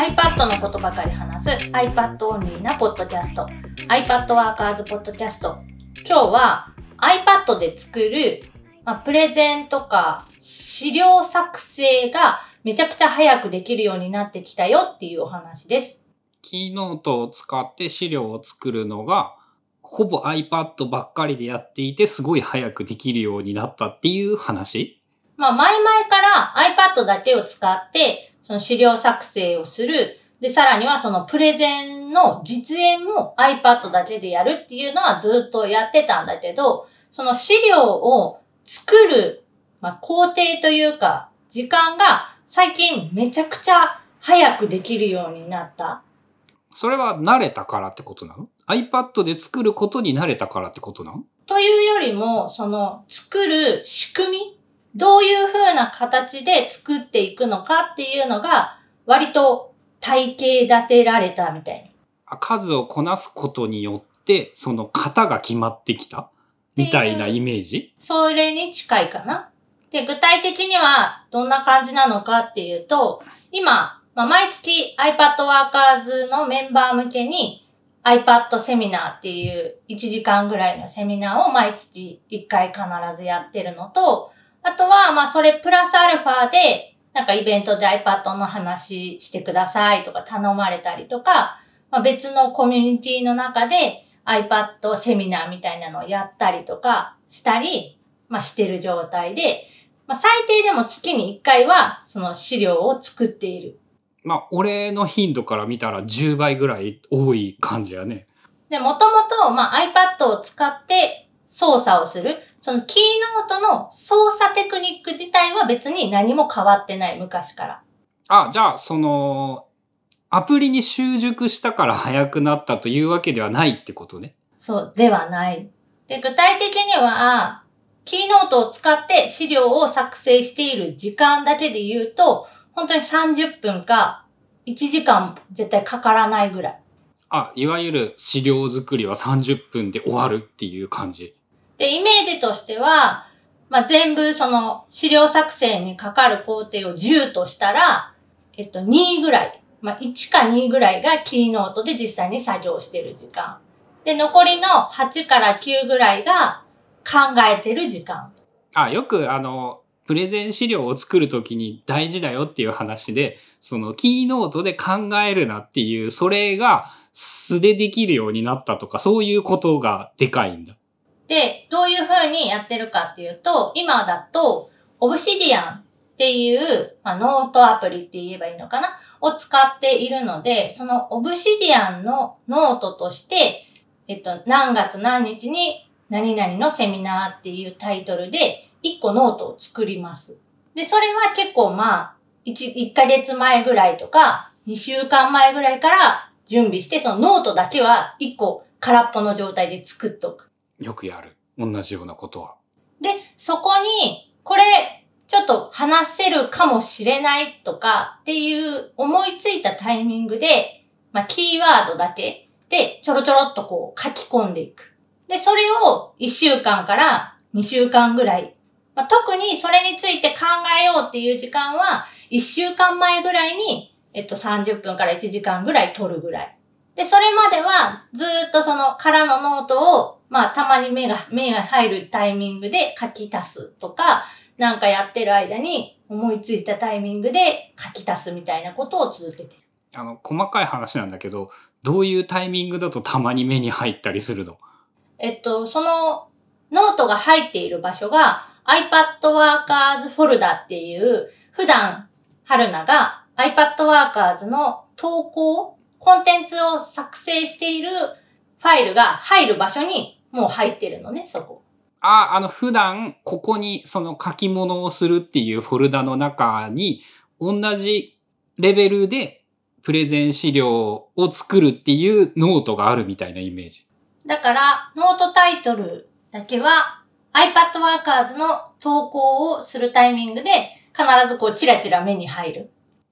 iPad のことばかり話す iPad オンリーなポッドキャスト。iPad ワーカーズポッドキャスト今日は iPad で作る、まあ、プレゼンとか資料作成がめちゃくちゃ早くできるようになってきたよっていうお話です。キーノートを使って資料を作るのが、ほぼ iPad ばっかりでやっていて、すごい早くできるようになったっていう話。まあ前々から iPad だけを使ってその資料作成をする。で、さらにはそのプレゼンの実演も iPad だけでやるっていうのはずっとやってたんだけど、その資料を作る、まあ、工程というか、時間が最近めちゃくちゃ早くできるようになった。それは慣れたからってことなの ?iPad で作ることに慣れたからってことなの？というよりも、その作る仕組み、どういう風な形で作っていくのかっていうのが、割と体系立てられたみたい数をこなすことによって、その型が決まってきた？みたいなイメージ？それに近いかな。で、具体的にはどんな感じなのかっていうと、今、まあ、毎月 iPad Workers のメンバー向けに iPad セミナーっていう1時間ぐらいのセミナーを毎月1回必ずやってるのと、あとは、まあ、それプラスアルファで、なんかイベントで iPad の話してくださいとか頼まれたりとか、まあ、別のコミュニティの中で iPad セミナーみたいなのをやったりとかしたり、まあ、してる状態で、まあ、最低でも月に1回はその資料を作っている。まあ、俺の頻度から見たら10倍ぐらい多い感じやね。で、もともと、まあ、iPad を使って操作をする。そのキーノートの操作テクニック自体は別に何も変わってない、昔から。あ、じゃあ、その、アプリに習熟したから早くなったというわけではないってことね。そう、ではない。で、具体的には、キーノートを使って資料を作成している時間だけで言うと、本当に30分か1時間絶対かからないぐらい。あ、いわゆる資料作りは30分で終わるっていう感じ。で、イメージとしては、まあ、全部その資料作成にかかる工程を10としたら、えっと、2ぐらい。まあ、1か2ぐらいがキーノートで実際に作業してる時間。で、残りの8から9ぐらいが考えてる時間。あ、よくあの、プレゼン資料を作るときに大事だよっていう話で、そのキーノートで考えるなっていう、それが素でできるようになったとか、そういうことがでかいんだ。で、どういう風にやってるかっていうと、今だと、オブシディアンっていう、まあ、ノートアプリって言えばいいのかな？を使っているので、そのオブシディアンのノートとして、えっと、何月何日に何々のセミナーっていうタイトルで、1個ノートを作ります。で、それは結構まあ、1、1ヶ月前ぐらいとか、2週間前ぐらいから準備して、そのノートだけは1個空っぽの状態で作っとく。よくやる。同じようなことは。で、そこに、これ、ちょっと話せるかもしれないとかっていう思いついたタイミングで、まあ、キーワードだけでちょろちょろっとこう書き込んでいく。で、それを1週間から2週間ぐらい。まあ、特にそれについて考えようっていう時間は、1週間前ぐらいに、えっと、30分から1時間ぐらい取るぐらい。で、それまでは、ずっとその空のノートを、まあ、たまに目が、目が入るタイミングで書き足すとか、なんかやってる間に思いついたタイミングで書き足すみたいなことを続けてる。あの、細かい話なんだけど、どういうタイミングだとたまに目に入ったりするの？えっと、そのノートが入っている場所が iPad Workers フォルダっていう、普段、春菜が iPad Workers の投稿、コンテンツを作成しているファイルが入る場所にもう入ってるのね、そこ。あ、あの、普段、ここにその書き物をするっていうフォルダの中に、同じレベルでプレゼン資料を作るっていうノートがあるみたいなイメージ。だから、ノートタイトルだけは iPad Workers の投稿をするタイミングで必ずこうチラチラ目に入る。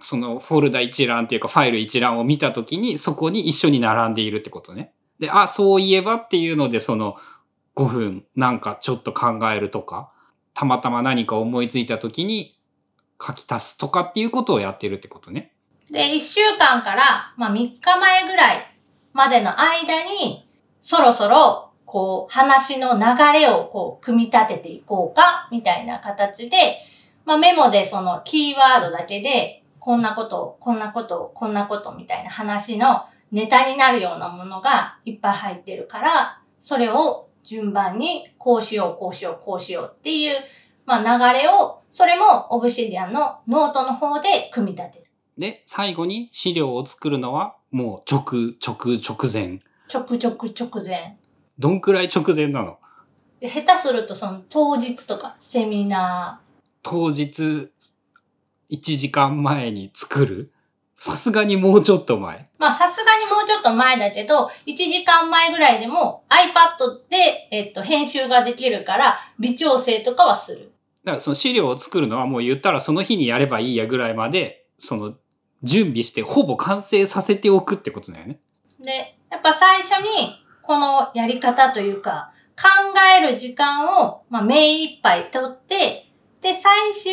そのフォルダ一覧っていうかファイル一覧を見たときにそこに一緒に並んでいるってことね。で、あ、そういえばっていうのでその5分なんかちょっと考えるとか、たまたま何か思いついたときに書き足すとかっていうことをやってるってことね。で、1週間から、まあ、3日前ぐらいまでの間に、そろそろ、こう、話の流れをこう、組み立てていこうか、みたいな形で、まあ、メモでそのキーワードだけで、こんなこと、こんなこと、こんなことみたいな話のネタになるようなものがいっぱい入ってるから、それを順番にこうしよう、こうしよう、こうしようっていう、まあ、流れを、それも Obsidian のノートの方で組み立てる。で、最後に資料を作るのはもう直、直、直前。ちょくちょく直前。どんくらい直前なの？で下手するとその当日とかセミナ当日1時間前に作る？さすがにもうちょっと前。ー。まあさすがにもうちょっと前だけど、1時間前ぐらいでも iPad で、えっと、編集ができるから微調整とかはする。だからその資料を作るのはもう言ったらその日にやればいいやぐらいまで、その準備してほぼ完成させておくってことだよね。で、やっぱ最初にこのやり方というか、考える時間を、まあ、目いっぱい取って、で、最終、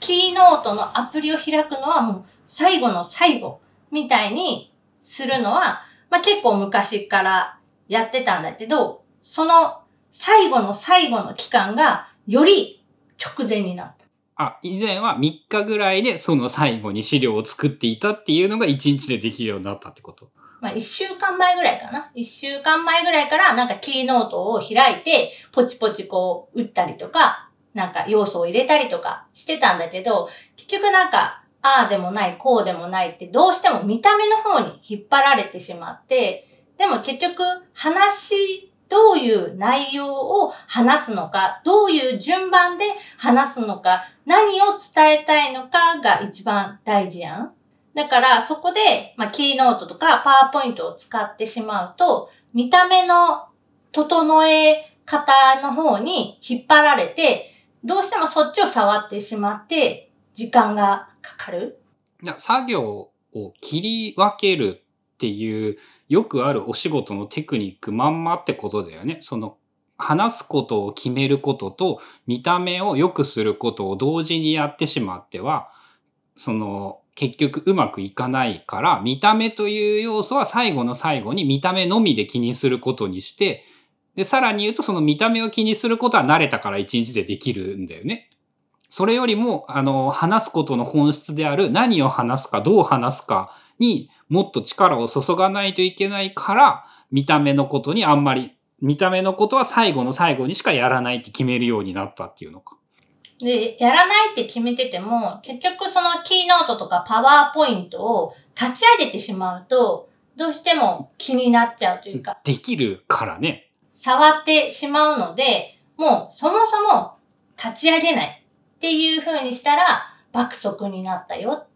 キーノートのアプリを開くのはもう最後の最後みたいにするのは、まあ、結構昔からやってたんだけど、その最後の最後の期間がより直前になった。あ、以前は3日ぐらいでその最後に資料を作っていたっていうのが1日でできるようになったってこと？まあ、一週間前ぐらいかな。一週間前ぐらいから、なんかキーノートを開いて、ポチポチこう、打ったりとか、なんか要素を入れたりとかしてたんだけど、結局なんか、ああでもない、こうでもないって、どうしても見た目の方に引っ張られてしまって、でも結局、話、どういう内容を話すのか、どういう順番で話すのか、何を伝えたいのかが一番大事やん。だから、そこで、まあ、キーノートとかパワーポイントを使ってしまうと、見た目の整え方の方に引っ張られて、どうしてもそっちを触ってしまって、時間がかかる。作業を切り分けるっていうよくあるお仕事のテクニックまんまってことだよね。その話すことを決めることと見た目を良くすることを同時にやってしまってはその結局うまくいかないから見た目という要素は最後の最後に見た目のみで気にすることにしてでさらに言うとその見た目を気にすることは慣れたから一日でできるんだよね。それよりも、あの、話すことの本質である何を話すか、どう話すかにもっと力を注がないといけないから、見た目のことにあんまり、見た目のことは最後の最後にしかやらないって決めるようになったっていうのか。で、やらないって決めてても、結局そのキーノートとかパワーポイントを立ち上げてしまうと、どうしても気になっちゃうというか、できるからね。触ってしまうので、もうそもそも立ち上げないっていう風にしたら爆速になったよ。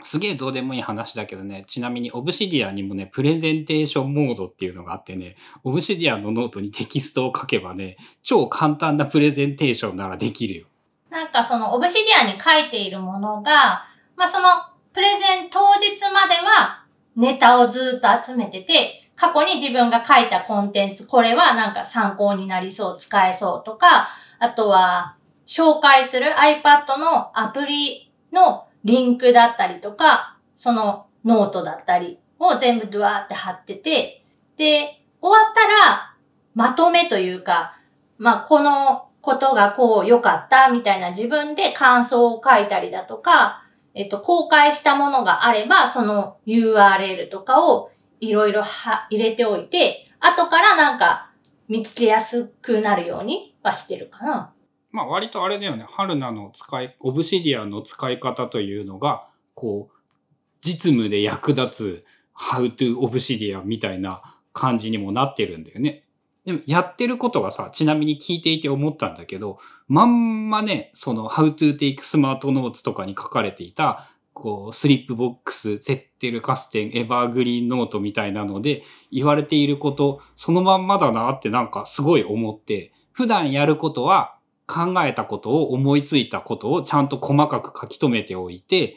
すげえどうでもいい話だけどね、ちなみに Obsidian にもね、プレゼンテーションモードっていうのがあってね、 Obsidian のノートにテキストを書けばね、超簡単なプレゼンテーションならできるよ。なんかその Obsidian に書いているものが、まあそのプレゼン当日まではネタをずっと集めてて、過去に自分が書いたコンテンツ、これはなんか参考になりそう、使えそうとか、あとは紹介する iPad のアプリのリンクだったりとか、そのノートだったりを全部ドワーって貼ってて、で、終わったらまとめというか、まあこのことがこう良かったみたいな自分で感想を書いたりだとか、えっと、公開したものがあれば、その URL とかをいろいろ入れておいて、後からなんか見つけやすくなるようにはしてるかな。まあ割とあれだよね、春菜の使い、オブシディアの使い方というのが、こう、実務で役立つ How to Obsidian みたいな感じにもなってるんだよね。でもやってることがさ、ちなみに聞いていて思ったんだけど、まんまね、その How to take smart notes とかに書かれていた、こう、スリップボックス、ゼッテルカステン、エバーグリーンノートみたいなので言われていること、そのまんまだなってなんかすごい思って、普段やることは考えたことを思いついたことをちゃんと細かく書き留めておいて、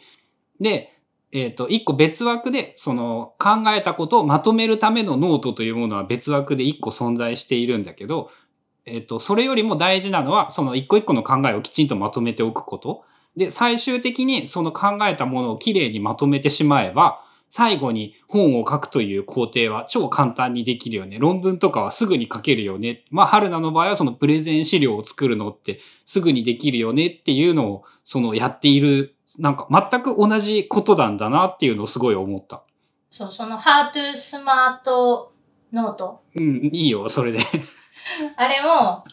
で、えっ、と、一個別枠で、その考えたことをまとめるためのノートというものは別枠で一個存在しているんだけど、えっ、と、それよりも大事なのは、その一個一個の考えをきちんとまとめておくこと。で、最終的にその考えたものをきれいにまとめてしまえば、最後に本を書くという工程は超簡単にできるよね。論文とかはすぐに書けるよね。まあ、春菜の場合はそのプレゼン資料を作るのってすぐにできるよねっていうのを、そのやっている、なんか全く同じことなんだなっていうのをすごい思った。そう、その How to Smart Note。うん、いいよ、それで。あれも、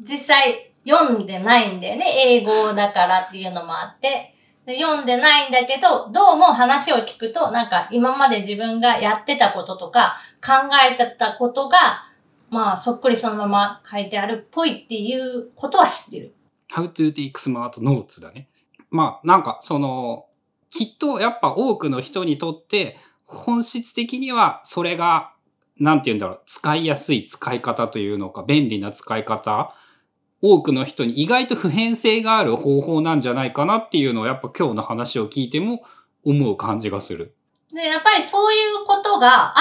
実際読んでないんだよね。英語だからっていうのもあって。読んでないんだけど、どうも話を聞くと、なんか今まで自分がやってたこととか、考えてたことが、まあ、そっくりそのまま書いてあるっぽいっていうことは知ってる。How to take smart notes だね。まあ、なんかその、きっとやっぱ多くの人にとって、本質的にはそれが、なんて言うんだろう、使いやすい使い方というのか、便利な使い方、多くの人に意外と普遍性がある方法なんじゃないかなっていうのをやっぱ今日の話を聞いても思う感じがする。で、やっぱりそういうことが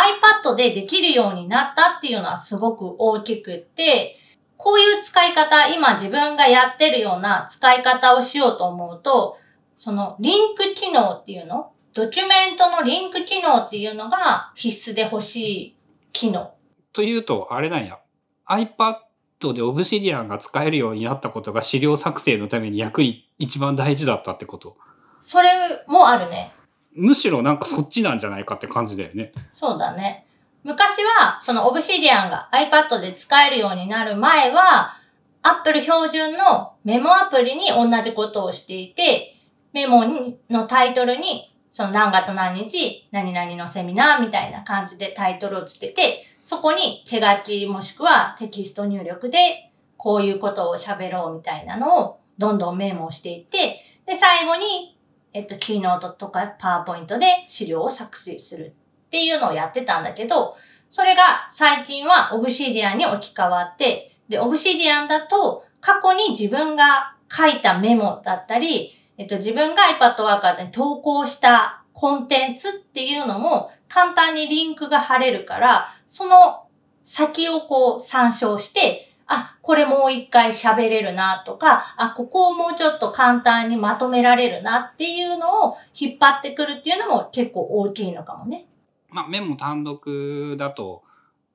iPad でできるようになったっていうのはすごく大きくって、こういう使い方、今自分がやってるような使い方をしようと思うと、そのリンク機能っていうのドキュメントのリンク機能っていうのが必須で欲しい機能。というと、あれなんや。iPad で Obsidian が使えるようになったことが資料作成のために役に一番大事だったってこと。それもあるね。むしろなんかそっちなんじゃないかって感じだよね。そうだね。昔は、その Obsidian が iPad で使えるようになる前は、Apple 標準のメモアプリに同じことをしていて、メモにのタイトルに、その何月何日、何々のセミナーみたいな感じでタイトルをつけて、そこに手書きもしくはテキスト入力で、こういうことを喋ろうみたいなのをどんどんメモしていって、で、最後に、えっと、キーノートとかパワーポイントで資料を作成するっていうのをやってたんだけど、それが最近は Obsidian に置き換わって、で、Obsidian だと過去に自分が書いたメモだったり、えっと、自分が iPad Workers に投稿したコンテンツっていうのも簡単にリンクが貼れるから、その先をこう参照して、あ、これもう一回喋れるなとか、あ、ここをもうちょっと簡単にまとめられるなっていうのを引っ張ってくるっていうのも結構大きいのかもね。まあメモ単独だと、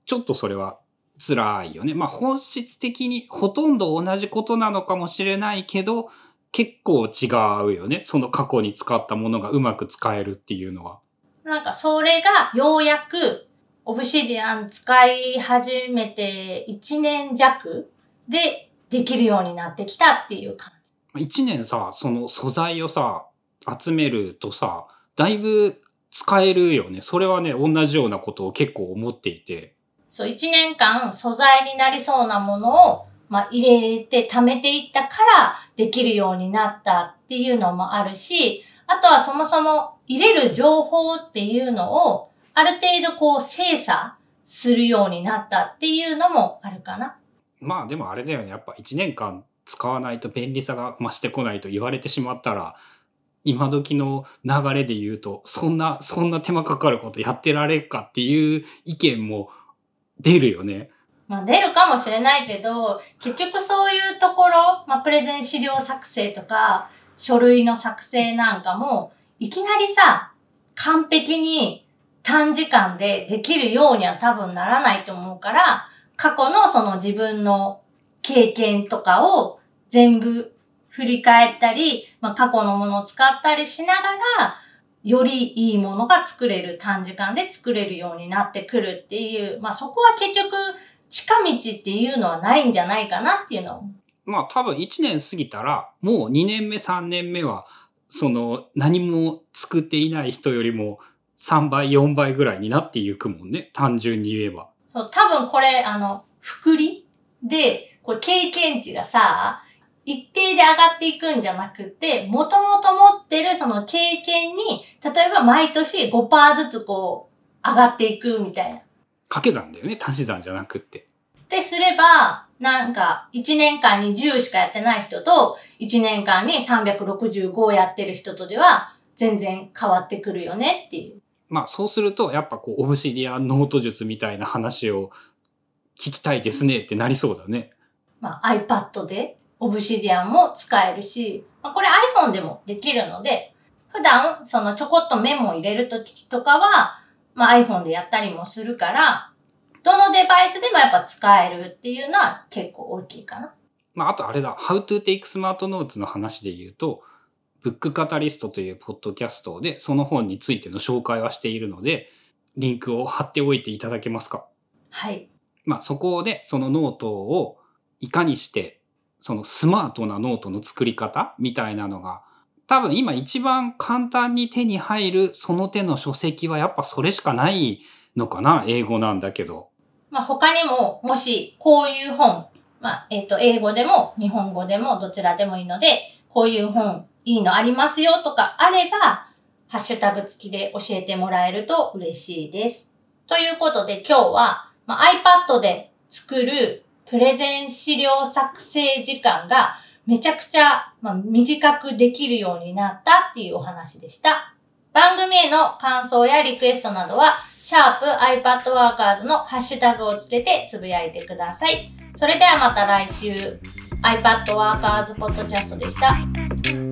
ちょっとそれは辛いよね。まあ本質的にほとんど同じことなのかもしれないけど、結構違うよね。その過去に使ったものがうまく使えるっていうのは。なんかそれがようやく Obsidian 使い始めて1年弱でできるようになってきたっていう感じ。一年さ、その素材をさ、集めるとさ、だいぶ使えるよね。それはね、同じようなことを結構思っていて。そう、1年間素材になりそうなものを、まあ、入れて貯めていったからできるようになったっていうのもあるし、あとはそもそも入れる情報っていうのをある程度こう精査するようになったっていうのもあるかな。まあでもあれだよね。やっぱ一年間使わないと便利さが増してこないと言われてしまったら、今時の流れで言うと、そんな、そんな手間かかることやってられるかっていう意見も出るよね。まあ出るかもしれないけど、結局そういうところ、まあプレゼン資料作成とか、書類の作成なんかも、いきなりさ、完璧に短時間でできるようには多分ならないと思うから、過去のその自分の経験とかを全部振り返ったり、まあ過去のものを使ったりしながら、よりいいものが作れる、短時間で作れるようになってくるっていう、まあそこは結局近道っていうのはないんじゃないかなっていうのを。まあ多分1年過ぎたら、もう2年目3年目は、その何も作っていない人よりも3倍4倍ぐらいになっていくもんね。単純に言えば。そう、多分これ、あの、福利で、これ経験値がさ、一定で上がっていくんじゃなくて、もともと持ってるその経験に、例えば毎年5%ずつこう、上がっていくみたいな。掛け算だよね。足し算じゃなくって。ってすれば、なんか、1年間に10しかやってない人と、1年間に365をやってる人とでは、全然変わってくるよねっていう。まあそうすると、やっぱこう、オブシディアンノート術みたいな話を聞きたいですねってなりそうだね。まあ、iPad でオブシディアンも使えるし、まあ、これ iPhone でもできるので、普段そのちょこっとメモを入れるときとかは、まあ、iPhone でやったりもするから、どのデバイスでもやっぱ使えるっていうのは結構大きいかな。まあ、あとあれだ、How to Take Smart Notes の話で言うと、ブックカタリストというポッドキャストでその本についての紹介はしているので、リンクを貼っておいていただけますか？はい。まあそこでそのノートをいかにしてそのスマートなノートの作り方みたいなのが多分今一番簡単に手に入るその手の書籍はやっぱそれしかないのかな英語なんだけど。まあ他にももしこういう本、まあえっ、ー、と英語でも日本語でもどちらでもいいのでこういう本いいのありますよとかあればハッシュタグ付きで教えてもらえると嬉しいです。ということで今日は、まあ、iPad で作るプレゼン資料作成時間がめちゃくちゃ、まあ、短くできるようになったっていうお話でした。番組への感想やリクエストなどは、シャープ i p a d w o r k e r s のハッシュタグをつけてつぶやいてください。それではまた来週、iPadWorkers Podcast でした。